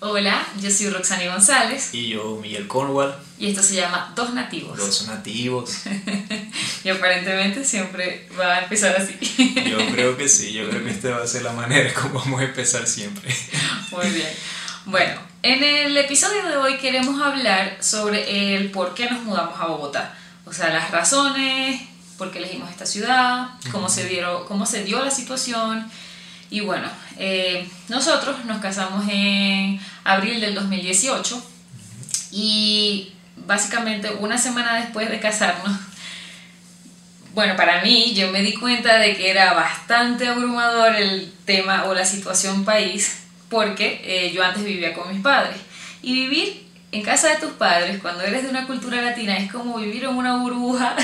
Hola, yo soy Roxani González Y yo, Miguel Cornwall, y esto se llama Dos Nativos. los nativos. y aparentemente siempre va a empezar así. Yo creo que sí, yo creo que esta va a ser la manera como vamos a empezar siempre. Muy bien. Bueno, en el episodio de hoy queremos hablar sobre el por qué nos mudamos a Bogotá. O sea, las razones, por qué elegimos esta ciudad, cómo se, dieron, cómo se dio la situación. Y bueno, eh, nosotros nos casamos en abril del 2018 y básicamente una semana después de casarnos, bueno, para mí yo me di cuenta de que era bastante abrumador el tema o la situación país porque eh, yo antes vivía con mis padres y vivir en casa de tus padres cuando eres de una cultura latina es como vivir en una burbuja.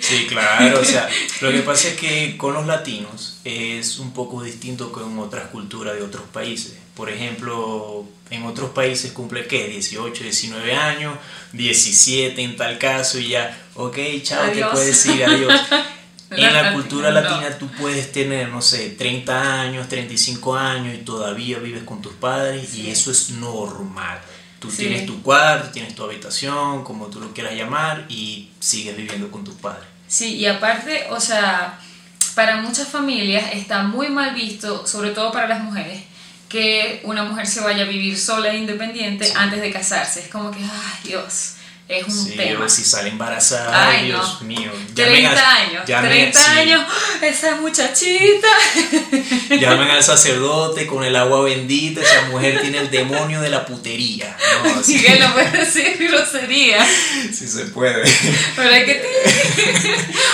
Sí, claro, o sea, lo que pasa es que con los latinos es un poco distinto en otras culturas de otros países. Por ejemplo, en otros países cumple qué, 18, 19 años, 17 en tal caso y ya, ok, chao, te puedes ir, adiós. En la cultura no. latina tú puedes tener, no sé, 30 años, 35 años y todavía vives con tus padres Sí. y eso es normal. Tú Sí. tienes tu cuarto, tienes tu habitación, como tú lo quieras llamar y sigues viviendo con tus padres. Sí, y aparte, o sea, para muchas familias está muy mal visto, sobre todo para las mujeres, que una mujer se vaya a vivir sola e independiente antes de casarse. Es como que, ay Dios, es un Sí, tema. si sale embarazada, Ay, Dios no. mío. 30 años, 30 años, esa muchachita. Llaman al sacerdote con el agua bendita, esa mujer tiene el demonio de la putería. No, no puede decir grosería, sí se puede. pero hay que...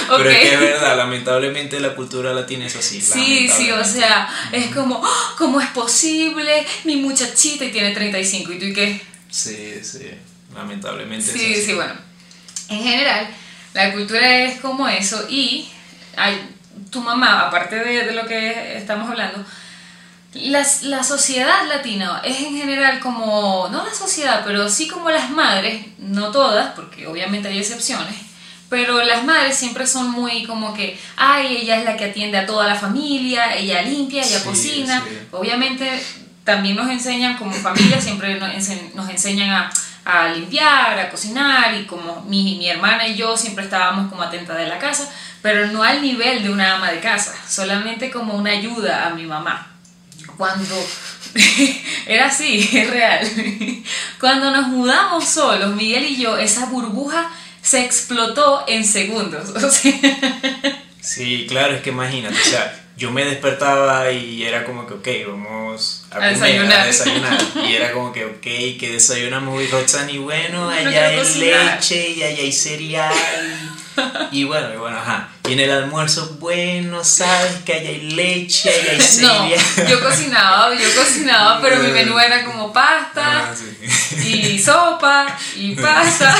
ok. Pero es que es verdad, lamentablemente la cultura latina es así. Sí, sí, o sea, es como, "Ah, ¿cómo es posible? Mi muchachita y tiene 35, ¿y tú y qué? Sí, sí, lamentablemente Sí, sí, bueno. En general, la cultura es como eso y hay, tu mamá, aparte de, de lo que estamos hablando, las- la sociedad latina es en general como, no la sociedad, pero sí como las madres, no todas, porque obviamente hay excepciones, pero las madres siempre son muy como que, ay, ella es la que atiende a toda la familia, ella limpia, ella Sí, cocina. sí. Obviamente también nos enseñan como familia, siempre nos enseñan a, a limpiar, a cocinar y como mi, mi hermana y yo siempre estábamos como atentas de la casa, pero no al nivel de una ama de casa, solamente como una ayuda a mi mamá. Cuando era así, es real. Cuando nos mudamos solos, Miguel y yo, esa burbuja se explotó en segundos. O sea, Sí, claro, es que imagínate, o sea, yo me despertaba y era como que, ok, vamos a, comer, desayunar. a desayunar. Y era como que, ok, que desayunamos y Roxanne, y bueno, No allá hay cocinar. leche y allá hay cereal. Y bueno, y bueno, ajá. Y en el almuerzo, bueno, sabes que allá hay leche, allá hay no, cereal. yo cocinaba, yo cocinaba, pero mi menú era como pasta Ah, sí. y sopa y pasta.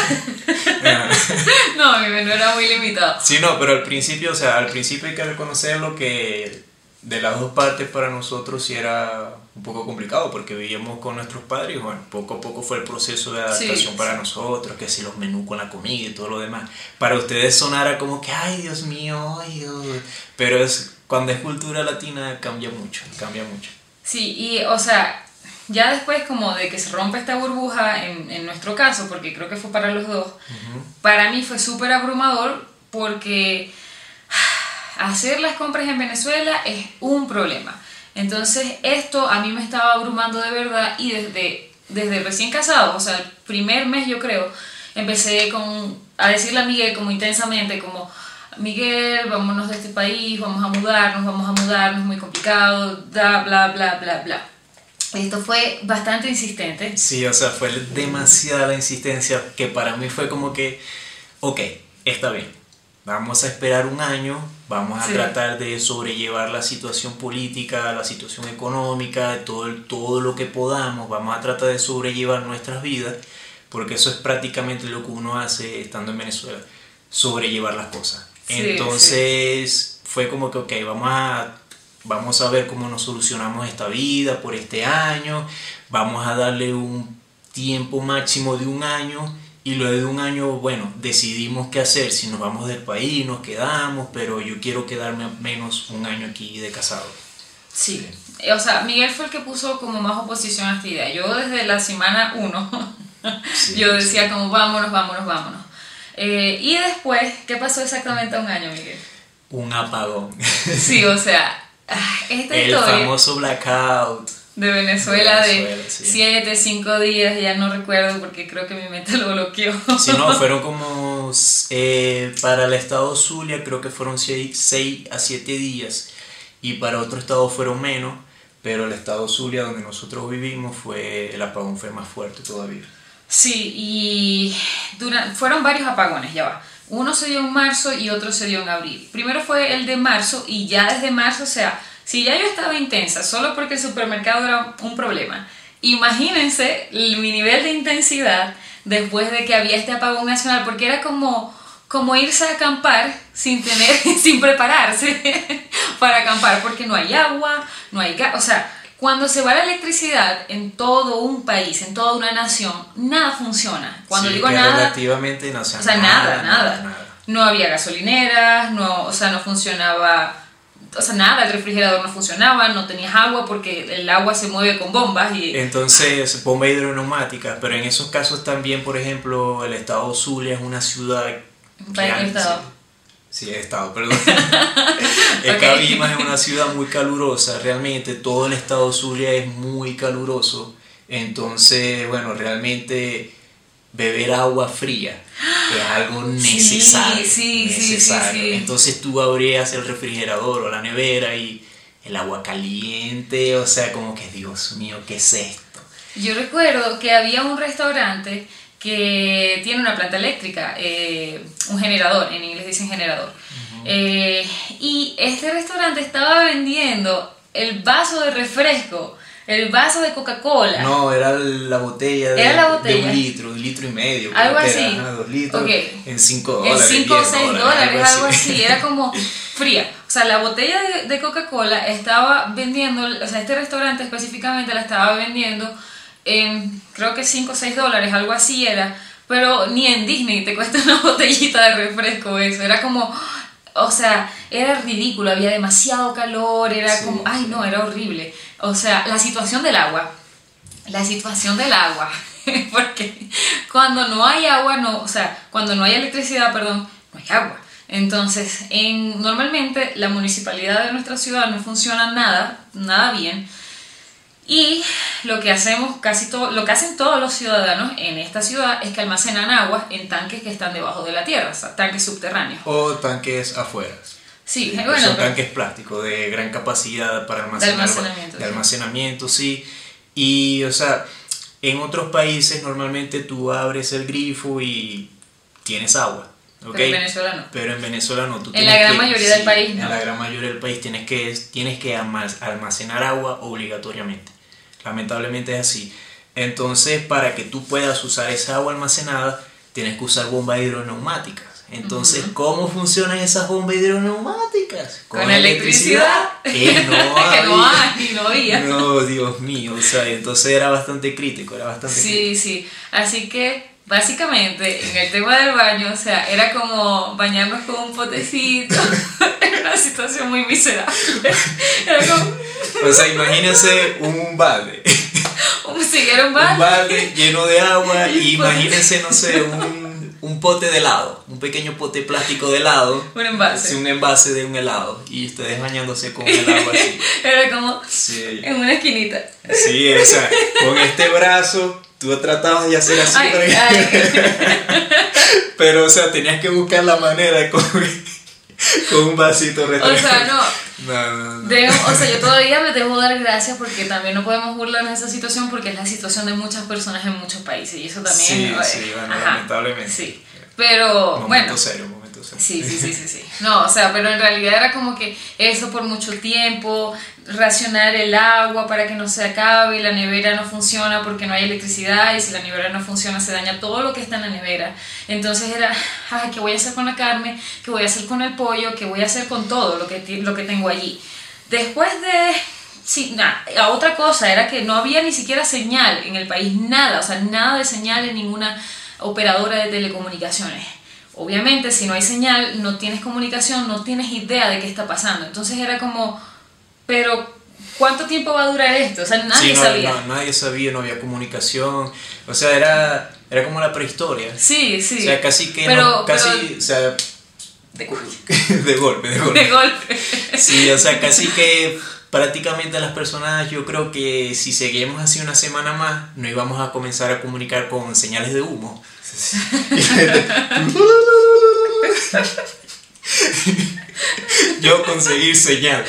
No, mi menú era muy limitado. Sí, no, pero al principio, o sea, al principio hay que reconocerlo que de las dos partes para nosotros sí era un poco complicado porque vivíamos con nuestros padres y bueno, poco a poco fue el proceso de adaptación Sí, para sí. nosotros, que si los menús con la comida y todo lo demás. Para ustedes sonara como que, ay Dios mío, ay Dios. Pero es, cuando es cultura latina cambia mucho, cambia mucho. Sí, y o sea, ya después como de que se rompe esta burbuja, en, en nuestro caso, porque creo que fue para los dos, para mí fue súper abrumador porque hacer las compras en Venezuela es un problema. Entonces esto a mí me estaba abrumando de verdad y desde, desde recién casado, o sea, el primer mes yo creo, empecé con, a decirle a Miguel como intensamente, como, Miguel, vámonos de este país, vamos a mudarnos, vamos a mudarnos, muy complicado, bla, bla, bla, bla, bla. Esto fue bastante insistente. Sí, o sea, fue demasiada la insistencia que para mí fue como que, ok, está bien, vamos a esperar un año, vamos a Sí. tratar de sobrellevar la situación política, la situación económica, todo, el- todo lo que podamos, vamos a tratar de sobrellevar nuestras vidas, porque eso es prácticamente lo que uno hace estando en Venezuela, sobrellevar las cosas. Sí, Entonces fue como que, ok, vamos a, vamos a ver cómo nos solucionamos esta vida por este año, vamos a darle un tiempo máximo de un año y luego de un año, bueno, decidimos qué hacer, si nos vamos del país, nos quedamos, pero yo quiero quedarme menos un año aquí de casado. Sí. O sea, Miguel fue el que puso como más oposición a esta idea. Yo desde la semana 1, yo decía como vámonos, vámonos, vámonos. Eh, y después, ¿qué pasó exactamente a un año, Miguel? Un apagón. Sí, o sea, esta El historia famoso blackout. De Venezuela de Venezuela, sí. 7, 5 días, ya no recuerdo porque creo que mi mente lo bloqueó. Si no, fueron como eh, para el estado Zulia creo que fueron 6 a 7 días y para otro estado fueron menos, pero el estado Zulia donde nosotros vivimos fue el apagón fue más fuerte todavía. Sí, y fueron varios apagones, ya va. Uno se dio en marzo y otro se dio en abril. Primero fue el de marzo y ya desde marzo, o sea, si ya yo estaba intensa solo porque el supermercado era un problema, imagínense mi nivel de intensidad después de que había este apagón nacional, porque era como, como irse a acampar sin tener, sin prepararse para acampar, porque no hay agua, no hay gas, o sea, cuando se va la electricidad en todo un país, en toda una nación, nada funciona. Cuando Sí, digo nada, relativamente no, o sea, o sea, nada, nada, No había gasolineras, no, o sea, no funcionaba, o sea, nada, el refrigerador no funcionaba, no tenías agua porque el agua se mueve con bombas y... Entonces, bomba hidroneumática, pero en esos casos también, por ejemplo, el estado Zulia es una ciudad... Estado. Sí, sí, estado, perdón. el Ok. Cabimas es una ciudad muy calurosa, realmente todo el estado Zulia es muy caluroso, entonces, bueno, realmente beber agua fría es algo necesario. sí, sí, sí, necesario. sí. Entonces tú abrías el refrigerador o la nevera y el agua caliente, o sea, como que Dios mío, ¿qué es esto? Yo recuerdo que había un restaurante que tiene una planta eléctrica, eh, un generador, en inglés dicen generador. Eh, y este restaurante estaba vendiendo el vaso de refresco, el vaso de Coca-Cola. No, era la botella de, Era la de botella. un litro, un litro y medio. Algo era, así. dos litros en 5 En dólares. 5 o 10 6 dólares, algo así. Era como fría. O sea, la botella de, de Coca-Cola estaba vendiendo, o sea, este restaurante específicamente la estaba vendiendo en creo que 5 o 6 dólares, algo así era. Pero ni en Disney te cuesta una botellita de refresco eso. Era como, o sea, era ridículo, había demasiado calor, era Sí, como, ay no, era horrible. O sea, la situación del agua la situación del agua, porque cuando no hay agua, no, o sea, cuando no hay electricidad, perdón, no hay agua. Entonces, en, normalmente la municipalidad de nuestra ciudad no funciona nada, nada bien. Y lo que hacemos casi todo, lo que hacen todos los ciudadanos en esta ciudad es que almacenan agua en tanques que están debajo de la tierra, o sea, tanques subterráneos. O tanques afuera. Sí, bueno, son tanques plásticos de gran capacidad para almacenar. almacenamiento, de almacenamiento, sí. Y, o sea, en otros países normalmente tú abres el grifo y tienes agua. ¿ok? pero en Venezuela no. Pero en Venezuela no. Tú En la gran que- mayoría del país, no. En la gran mayoría del país tienes que, tienes que alma- almacenar agua obligatoriamente. Lamentablemente es así. Entonces, para que tú puedas usar esa agua almacenada, tienes que usar bombas hidroneumáticas. Entonces, ¿cómo funcionan esas bombas hidroneumáticas? Con electricidad. Que no Que no había. hay, no había. No, Dios mío. O sea, entonces era bastante crítico, era bastante crítico. Sí, sí. Así que básicamente en el tema del baño, o sea, era como bañarnos con un potecito. era una situación muy miserable. Era como O sea, imagínense un balde. un siguiera un un balde. balde lleno de agua Y pues- imagínense, no sé, un, un pote de helado, un pequeño pote plástico de helado. Un envase. Un envase de un helado y ustedes bañándose con el agua así. Era como Sí, en una esquinita. sí, o sea, con este brazo tú tratabas de hacer así, Ay, pero, ay. pero, o sea, tenías que buscar la manera de con, con un vasito O refrescante. sea, no. No, no, no. Debo- o sea, yo todavía me debo dar gracias porque también no podemos burlarnos de esa situación porque es la situación de muchas personas en muchos países y eso también Sí, eh, sí, bueno, lamentablemente. Sí. Pero Momento bueno, serio, Sí, sí, sí, sí, sí. No, o sea, pero en realidad era como que eso por mucho tiempo, racionar el agua para que no se acabe, la nevera no funciona porque no hay electricidad y si la nevera no funciona se daña todo lo que está en la nevera. Entonces era, ay, ¿qué voy a hacer con la carne? ¿Qué voy a hacer con el pollo? ¿Qué voy a hacer con todo lo que, lo que tengo allí? Después de... Sí, nada, a otra cosa era que no había ni siquiera señal en el país, nada, o sea, nada de señal en ninguna operadora de telecomunicaciones. Obviamente, si no hay señal, no tienes comunicación, no tienes idea de qué está pasando. Entonces era como, pero ¿cuánto tiempo va a durar esto? O sea, nadie Sí, no, sabía. no, nadie sabía, no había comunicación. O sea, era, era como la prehistoria. Sí, sí. O sea, casi que Pero- no, casi, pero- o sea, de, de golpe, de golpe. de golpe. Sí, o sea, casi que prácticamente las personas, yo creo que si seguimos así una semana más, no íbamos a comenzar a comunicar con señales de humo. yo conseguir señal,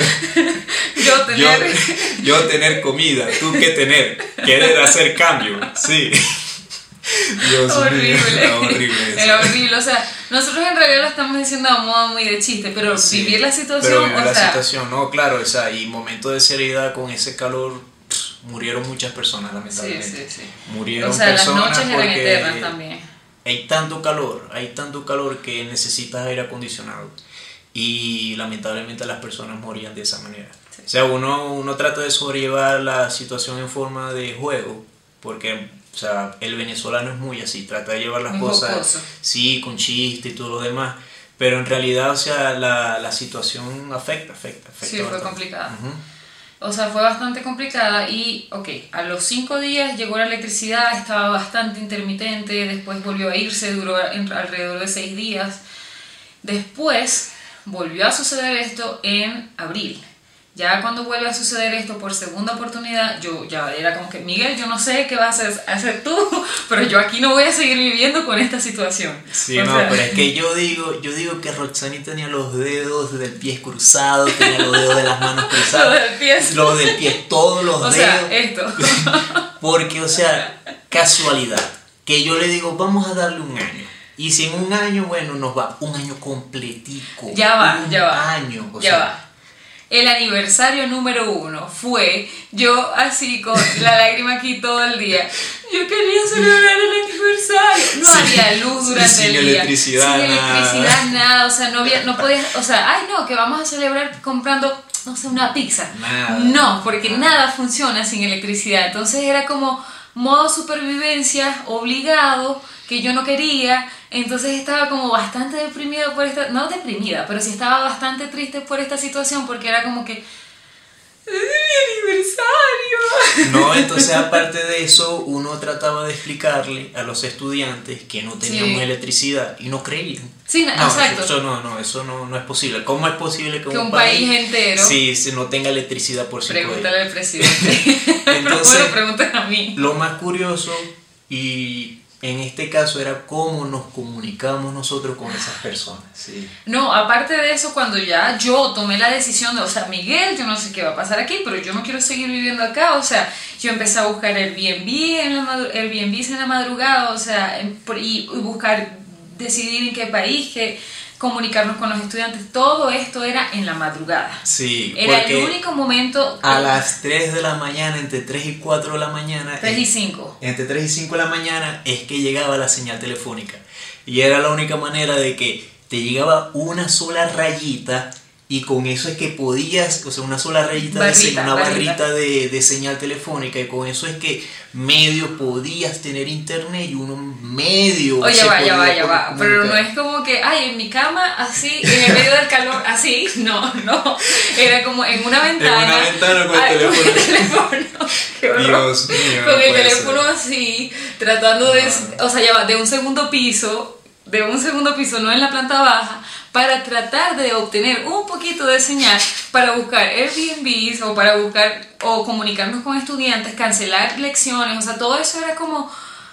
Yo tener... yo tener comida, tú que tener, querer hacer cambio, sí. Dios horrible. mío, era horrible eso. Era horrible. O sea, nosotros en realidad lo estamos diciendo a modo muy de chiste, pero Sí, vivir la situación, Pero vivir o la sea, situación, no, claro, o sea, y momento de seriedad con ese calor, murieron muchas personas, lamentablemente. sí, sí. Murieron O sea, las personas noches eran eternas también. Hay tanto calor, hay tanto calor que necesitas aire acondicionado. Y lamentablemente las personas morían de esa manera. Sí. O sea, uno, uno trata de sobrellevar la situación en forma de juego, porque o sea, el venezolano es muy así, trata de llevar las Muy cosas, jocoso. sí, con chiste y todo lo demás, pero en realidad, o sea, la, la situación afecta, afecta, afecta. Sí, fue bastante. complicada. Ujú. O sea, fue bastante complicada y, ok, a los cinco días llegó la electricidad, estaba bastante intermitente, después volvió a irse, duró alrededor de seis días. Después volvió a suceder esto en abril. Ya cuando vuelve a suceder esto por segunda oportunidad, yo ya era como que, Miguel, yo no sé qué vas a hacer, hacer tú, pero yo aquí no voy a seguir viviendo con esta situación. Sí, O no, sea, pero es que yo digo, yo digo que Roxani tenía los dedos del pie cruzados, tenía los dedos de las manos Lo cruzados, del pie. los del pie, todos los O dedos, sea, esto. porque, o sea, casualidad, que yo le digo, vamos a darle un año, y si en un año, bueno, nos va un año completico, Ya va, un ya va. año, o ya sea, va. El aniversario número uno fue yo así con la lágrima aquí todo el día. Yo quería celebrar el aniversario. No Sí, había luz durante sin el día. electricidad, Sin nada. electricidad, nada. O sea, no había, no podías, o sea, ay no, que vamos a celebrar comprando, no sé, una pizza. Nada. No, porque Nada. nada funciona sin electricidad. Entonces era como modo supervivencia obligado que yo no quería. Entonces estaba como bastante deprimida por esta, no deprimida, pero sí estaba bastante triste por esta situación porque era como que es mi aniversario. No, entonces aparte de eso, uno trataba de explicarle a los estudiantes que no teníamos Sí. electricidad y no creían. Sí, No, exacto. Eso no, no, eso no, no es posible. ¿Cómo es posible que, Que un país entero- sí, sí, no tenga electricidad por días? Pregúntale al presidente. pero Entonces- bueno, pregúntale a mí. Lo más curioso y en este caso era cómo nos comunicamos nosotros con esas personas. Sí. No, aparte de eso, cuando ya yo tomé la decisión de, o sea, Miguel, yo no sé qué va a pasar aquí, pero yo no quiero seguir viviendo acá, o sea, yo empecé a buscar Airbnb en la, madru- Airbnbs en la madrugada, o sea, y buscar, decidir en qué país, que comunicarnos con los estudiantes, todo esto era en la madrugada. Sí, Era el único momento... a las 3 de la mañana, entre 3 y 4 de la mañana, 3 y 5. entre 3 y 5 de la mañana es que llegaba la señal telefónica. Y era la única manera de que te llegaba una sola rayita y con eso es que podías, o sea, una sola rayita, de Barrita, señal, una barrita. barrita de, de señal telefónica y con eso es que medio podías tener internet y uno medio... Oye, se va, ya va, podía ya va. Pero no es como que, ay, en mi cama, así, en el medio del calor, así. No, no. Era como en una ventana. una ventana con el ay, teléfono. Con el teléfono. Qué. Dios mío, no Con el puede teléfono ser. así, tratando de. O sea, ya va, de un segundo piso, de un segundo piso, no en la planta baja, para tratar de obtener un poquito de señal para buscar Airbnbs o para buscar o comunicarnos con estudiantes, cancelar lecciones, o sea, todo eso era como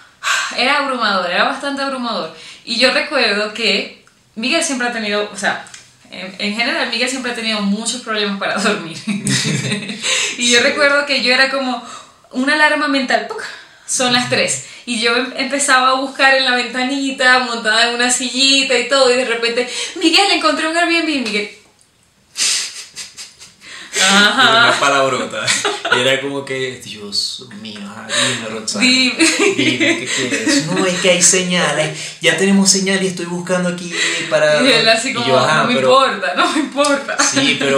era abrumador, era bastante abrumador. Y yo recuerdo que Miguel siempre ha tenido, o sea, en, en general Miguel siempre ha tenido muchos problemas para dormir. y yo Sí. recuerdo que yo era como una alarma mental, ¡puc! Son las 3. Y yo em- empezaba a buscar en la ventanita, montada en una sillita y todo, y de repente, Miguel, encontré un Airbnb, Miguel. Y Ajá. una palabrota. Y era como que, Dios mío, dime, Roxana. Dime. Dime, ¿qué quieres? No, es que hay señales. Ya tenemos señal y estoy buscando aquí para. Y él así Y como, yo, no me pero- importa, no me importa. Sí, pero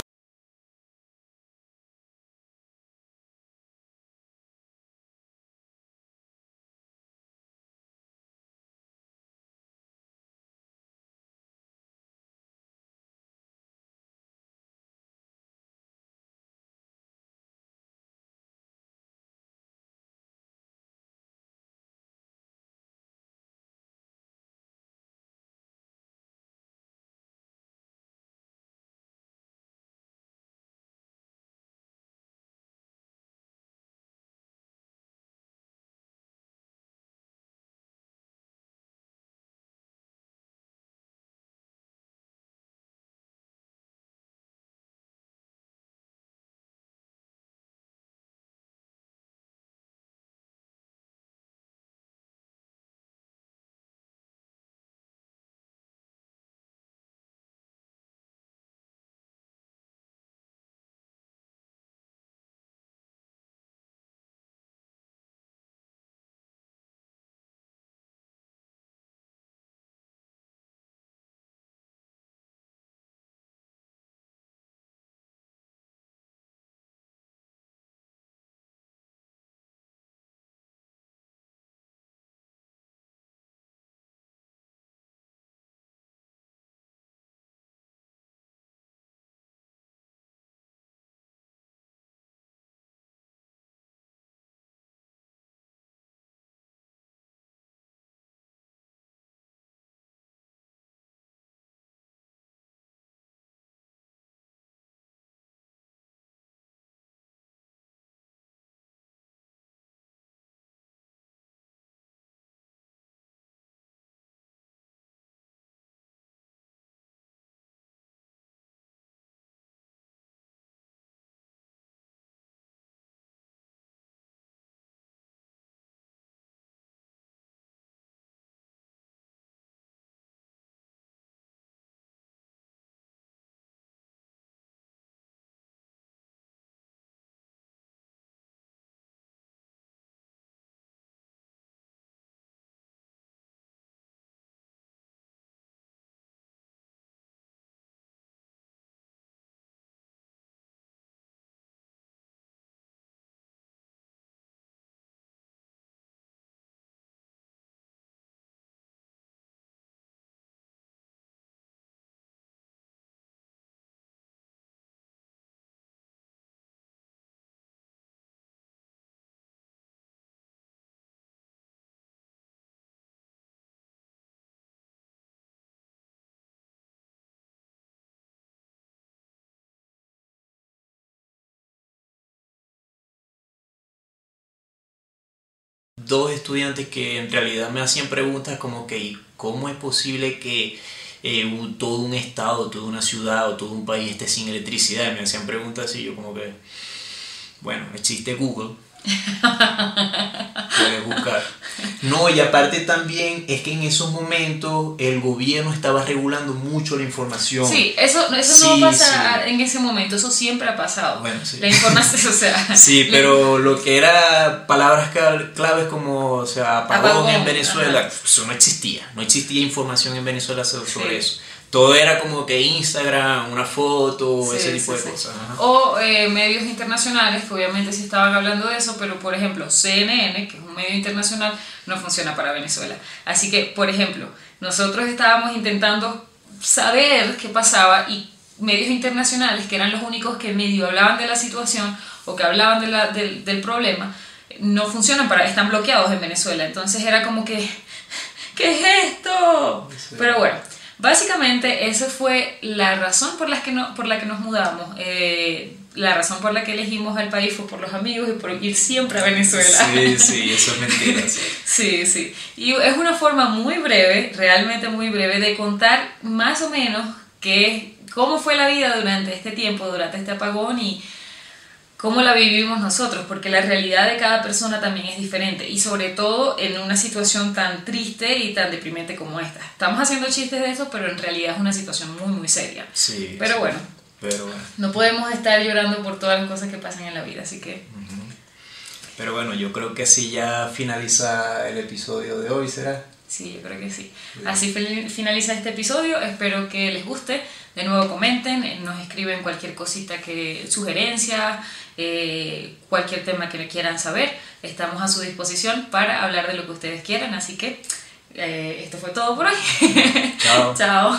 dos estudiantes que en realidad me hacían preguntas como que ¿cómo es posible que eh, todo un estado, toda una ciudad o todo un país esté sin electricidad? Y me hacían preguntas así, yo como que, bueno, existe Google. Puedes buscar. No, y aparte también es que en esos momentos el gobierno estaba regulando mucho la información. Sí, eso, eso no pasa en ese momento, eso siempre ha pasado. Bueno, sí. La información, o sea. Sí, pero lo que era palabras claves como, o sea, apagón, en Venezuela, eso no existía. No existía información en Venezuela sobre eso todo era como que Instagram, una foto, ese tipo de cosas. O eh, medios internacionales, que obviamente sí estaban hablando de eso, pero por ejemplo, CNN, que es un medio internacional, no funciona para Venezuela. Así que, por ejemplo, nosotros estábamos intentando saber qué pasaba y medios internacionales, que eran los únicos que medio hablaban de la situación o que hablaban de la, del, del problema, no funcionan para, están bloqueados en Venezuela. Entonces era como que, ¿qué es esto? Pero bueno, Básicamente, esa fue la razón por la que, no, por la que nos mudamos. Eh, la razón por la que elegimos el país fue por los amigos y por ir siempre a Venezuela. Sí, sí, eso es mentira. sí, sí. Y es una forma muy breve, realmente muy breve, de contar más o menos qué, cómo fue la vida durante este tiempo, durante este apagón y cómo la vivimos nosotros, porque la realidad de cada persona también es diferente y sobre todo en una situación tan triste y tan deprimente como esta. Estamos haciendo chistes de eso, pero en realidad es una situación muy, muy seria. Sí. Pero bueno. Pero bueno. No podemos estar llorando por todas las cosas que pasan en la vida, así que... Pero bueno, yo creo que así ya finaliza el episodio de hoy, ¿será? Sí, yo creo que sí. Así finaliza este episodio. Espero que les guste. De nuevo comenten, eh, nos escriben cualquier cosita que sugerencia, eh, cualquier tema que quieran saber. Estamos a su disposición para hablar de lo que ustedes quieran. Así que eh, esto fue todo por hoy. Chao. Chao.